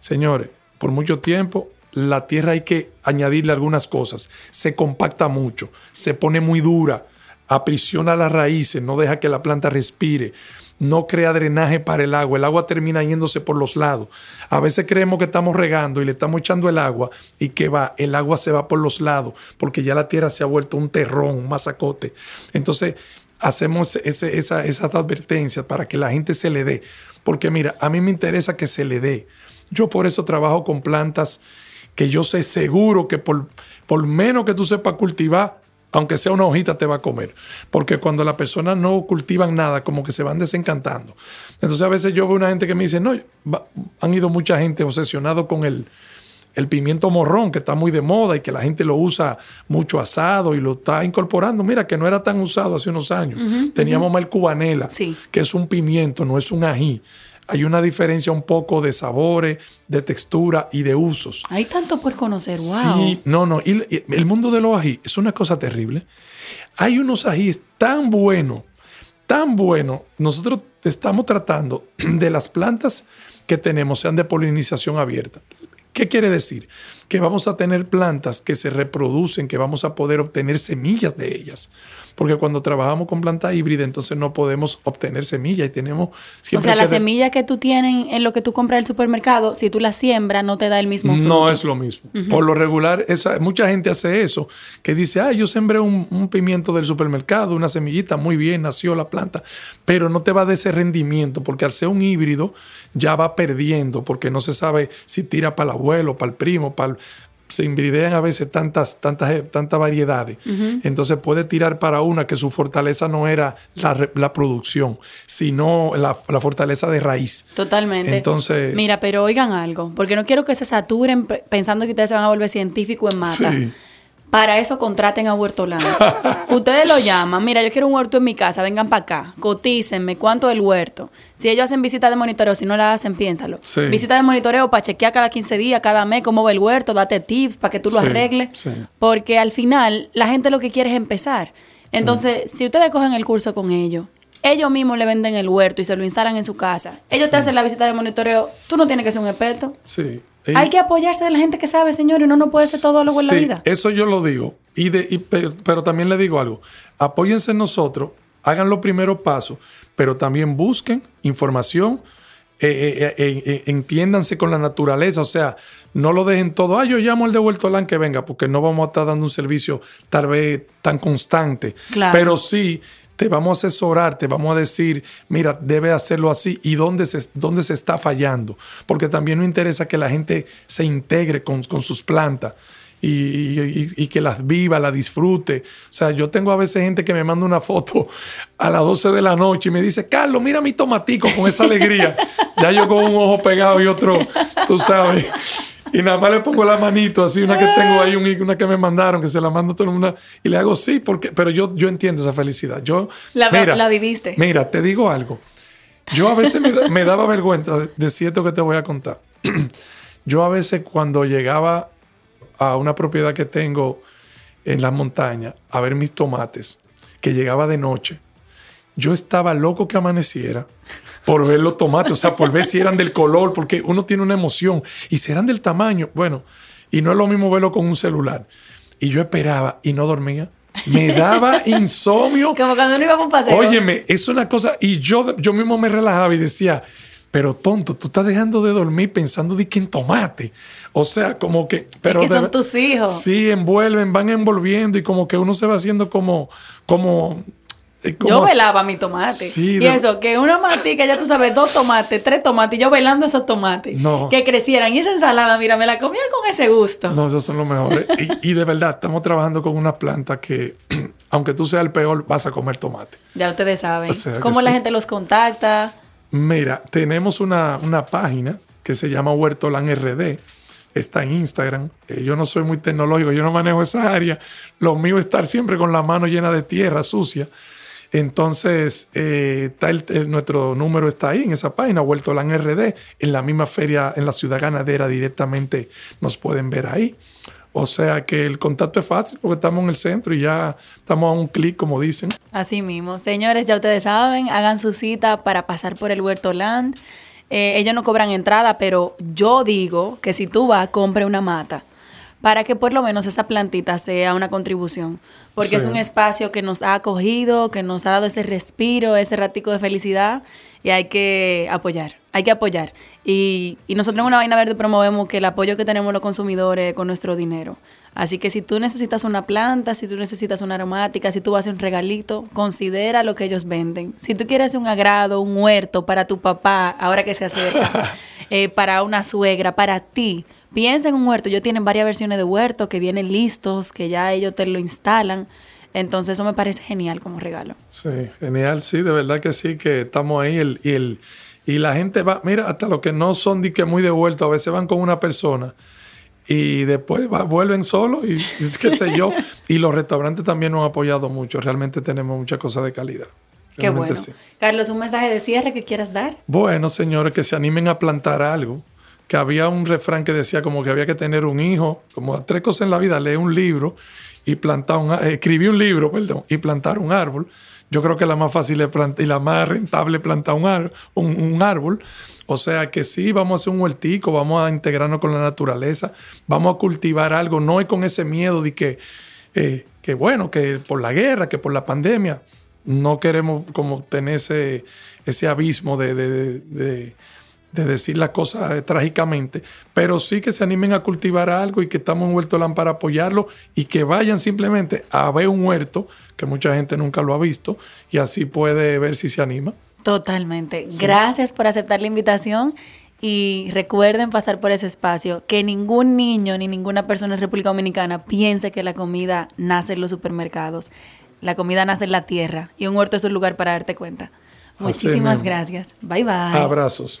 Señores, por mucho tiempo la tierra hay que añadirle algunas cosas. Se compacta mucho, se pone muy dura, aprisiona las raíces, no deja que la planta respire. no crea drenaje para el agua. El agua termina yéndose por los lados. A veces creemos que estamos regando y le estamos echando el agua y que va, el agua se va por los lados porque ya la tierra se ha vuelto un terrón, un masacote. Entonces, hacemos ese, esa, esas advertencias para que la gente se le dé. Porque mira, a mí me interesa que se le dé. Yo por eso trabajo con plantas que yo sé seguro que por, por menos que tú sepas cultivar, aunque sea una hojita, te va a comer. Porque cuando las personas no cultivan nada, como que se van desencantando. Entonces a veces yo veo una gente que me dice, no, han ido mucha gente obsesionado con el, el pimiento morrón, que está muy de moda y que la gente lo usa mucho asado y lo está incorporando. Mira, que no era tan usado hace unos años. Teníamos mal cubanela, que es un pimiento, no es un ají hay una diferencia un poco de sabores, de textura y de usos. Hay tanto por conocer, wow. Sí, no, no. Y el mundo de los ají es una cosa terrible. Hay unos ajíes tan buenos, tan buenos. Nosotros estamos tratando de las plantas que tenemos, sean de polinización abierta. ¿Qué quiere decir? Que vamos a tener plantas que se reproducen, que vamos a poder obtener semillas de ellas porque cuando trabajamos con planta híbrida, entonces no podemos obtener semilla y tenemos siempre. O sea, la semilla que tú tienes en lo que tú compras en el supermercado, si tú la siembras, no te da el mismo fruto. No es lo mismo. Por lo regular, esa, mucha gente hace eso, que dice, ah, yo sembré un, un, pimiento del supermercado, una semillita, muy bien, nació la planta, pero no te va de ese rendimiento, porque al ser un híbrido ya va perdiendo, porque no se sabe si tira para el abuelo, para el primo, para el se inbridean a veces tantas, tantas, eh, tantas variedades. Entonces puede tirar para una que su fortaleza no era la, producción, sino la, fortaleza de raíz. Totalmente. Entonces. Mira, pero oigan algo, porque no quiero que se saturen pensando que ustedes se van a volver científicos en mata. Sí. Para eso contraten a Huertolán. Ustedes lo llaman, mira, yo quiero un huerto en mi casa, vengan para acá, cotícenme cuánto es el huerto. Si ellos hacen visita de monitoreo, si no la hacen, piénsalo. Visita de monitoreo para chequear cada 15 días, cada mes, cómo va el huerto, date tips para que tú lo arregles. Porque al final la gente lo que quiere es empezar. Entonces, si ustedes cogen el curso con ellos, ellos mismos le venden el huerto y se lo instalan en su casa. Ellos te hacen la visita de monitoreo. Tú no tienes que ser un experto. Sí. Hay que apoyarse de la gente que sabe, señor, y uno no puede ser todo luego en la vida. Eso yo lo digo. Y de, pero, también le digo algo. Apóyense en nosotros, hagan los primeros pasos, pero también busquen información, eh, eh, eh, entiéndanse con la naturaleza. O sea, no lo dejen todo. Ah, yo llamo al de Huertolán que venga, porque no vamos a estar dando un servicio tal vez tan constante. Pero sí te vamos a asesorar, te vamos a decir, mira, debe hacerlo así y dónde se, dónde se está fallando. Porque también nos interesa que la gente se integre con, sus plantas. Y, que las viva, las disfrute. O sea, yo tengo a veces gente que me manda una foto a las 12 de la noche y me dice, Carlos, mira mi tomatico con esa alegría. ya yo con un ojo pegado y otro, tú sabes. Y nada más le pongo la manito, así, una que tengo ahí, una que me mandaron, que se la mando todo el mundo. Y le hago sí, porque, pero yo, yo entiendo esa felicidad. Yo, la, mira, la viviste. Mira, te digo algo. Yo a veces me, daba vergüenza de, cierto que te voy a contar. yo a veces cuando llegaba a una propiedad que tengo en las montañas a ver mis tomates, que llegaba de noche, yo estaba loco que amaneciera por ver los tomates, o sea, por ver si eran del color, porque uno tiene una emoción. Y si eran del tamaño, bueno, y no es lo mismo verlo con un celular. Y yo esperaba y no dormía. Me daba insomnio. Como cuando uno iba a un paseo. Óyeme, es una cosa. Y yo, yo mismo me relajaba y decía, pero tonto, tú estás dejando de dormir pensando de que en tomate. O sea, como que... Pero que son tus hijos. Sí, envuelven, van envolviendo y como que uno se va haciendo como, como yo velaba mi tomate. y eso, que una matica, ya tú sabes, dos tomates, tres tomates, y yo velando esos tomates. Que crecieran. Y esa ensalada, mira, me la comía con ese gusto. No, esos son los mejores. y, de verdad, estamos trabajando con una planta que, aunque tú seas el peor, vas a comer tomate. Ya ustedes saben. ¿Cómo la gente los contacta? Mira, tenemos una, página que se llama Huertolan RD está en Instagram. Eh, yo no soy muy tecnológico, yo no manejo esa área. Lo mío es estar siempre con la mano llena de tierra sucia. Entonces, eh, nuestro número está ahí en esa página, Vuelto la RD, en la misma feria, en la ciudad ganadera directamente nos pueden ver ahí. O sea que el contacto es fácil porque estamos en el centro y ya estamos a un clic, como dicen. Así mismo. Señores, ya ustedes saben, hagan su cita para pasar por el Huerto Land. Eh, ellos no cobran entrada, pero yo digo que si tú vas, compre una mata para que por lo menos esa plantita sea una contribución. Porque es un espacio que nos ha acogido, que nos ha dado ese respiro, ese ratico de felicidad. y hay que apoyar, hay que apoyar. Y, y nosotros en Una Vaina Verde promovemos que el apoyo que tenemos los consumidores con nuestro dinero. Así que si tú necesitas una planta, si tú necesitas una aromática, si tú vas a hacer un regalito, considera lo que ellos venden. Si tú quieres un agrado, un huerto para tu papá, ahora que se acerca, eh, para una suegra, para ti, piensa en un huerto. Ellos tienen varias versiones de huerto que vienen listos, que ya ellos te lo instalan. Entonces eso me parece genial como regalo. Sí, genial, sí, de verdad que sí, que estamos ahí el, y, el, y la gente va, mira, hasta los que no son de que muy de a veces van con una persona y después vuelven solos y qué sé yo. y los restaurantes también nos han apoyado mucho. Realmente tenemos muchas cosas de calidad. qué bueno. Carlos, ¿un mensaje de cierre que quieras dar? Bueno, señores, que se animen a plantar algo. Que había un refrán que decía como que había que tener un hijo, como tres cosas en la vida, leer un libro y plantar un, eh, escribir un libro, perdón, y plantar un árbol. Yo creo que la más fácil es plantar, y la más rentable es plantar un, un árbol. O sea que sí, vamos a hacer un huertico, vamos a integrarnos con la naturaleza, vamos a cultivar algo, no es con ese miedo de que, eh, que bueno, que por la guerra, que por la pandemia, no queremos como tener ese, ese abismo de, decir las cosas trágicamente, pero sí que se animen a cultivar algo y que estamos en Huerto para apoyarlo y que vayan simplemente a ver un huerto, que mucha gente nunca lo ha visto, y así puede ver si se anima. Totalmente. Gracias por aceptar la invitación y recuerden pasar por ese espacio. Que ningún niño ni ninguna persona en República Dominicana piense que la comida nace en los supermercados. La comida nace en la tierra y un huerto es un lugar para darte cuenta. Muchísimas gracias. Bye bye. Abrazos.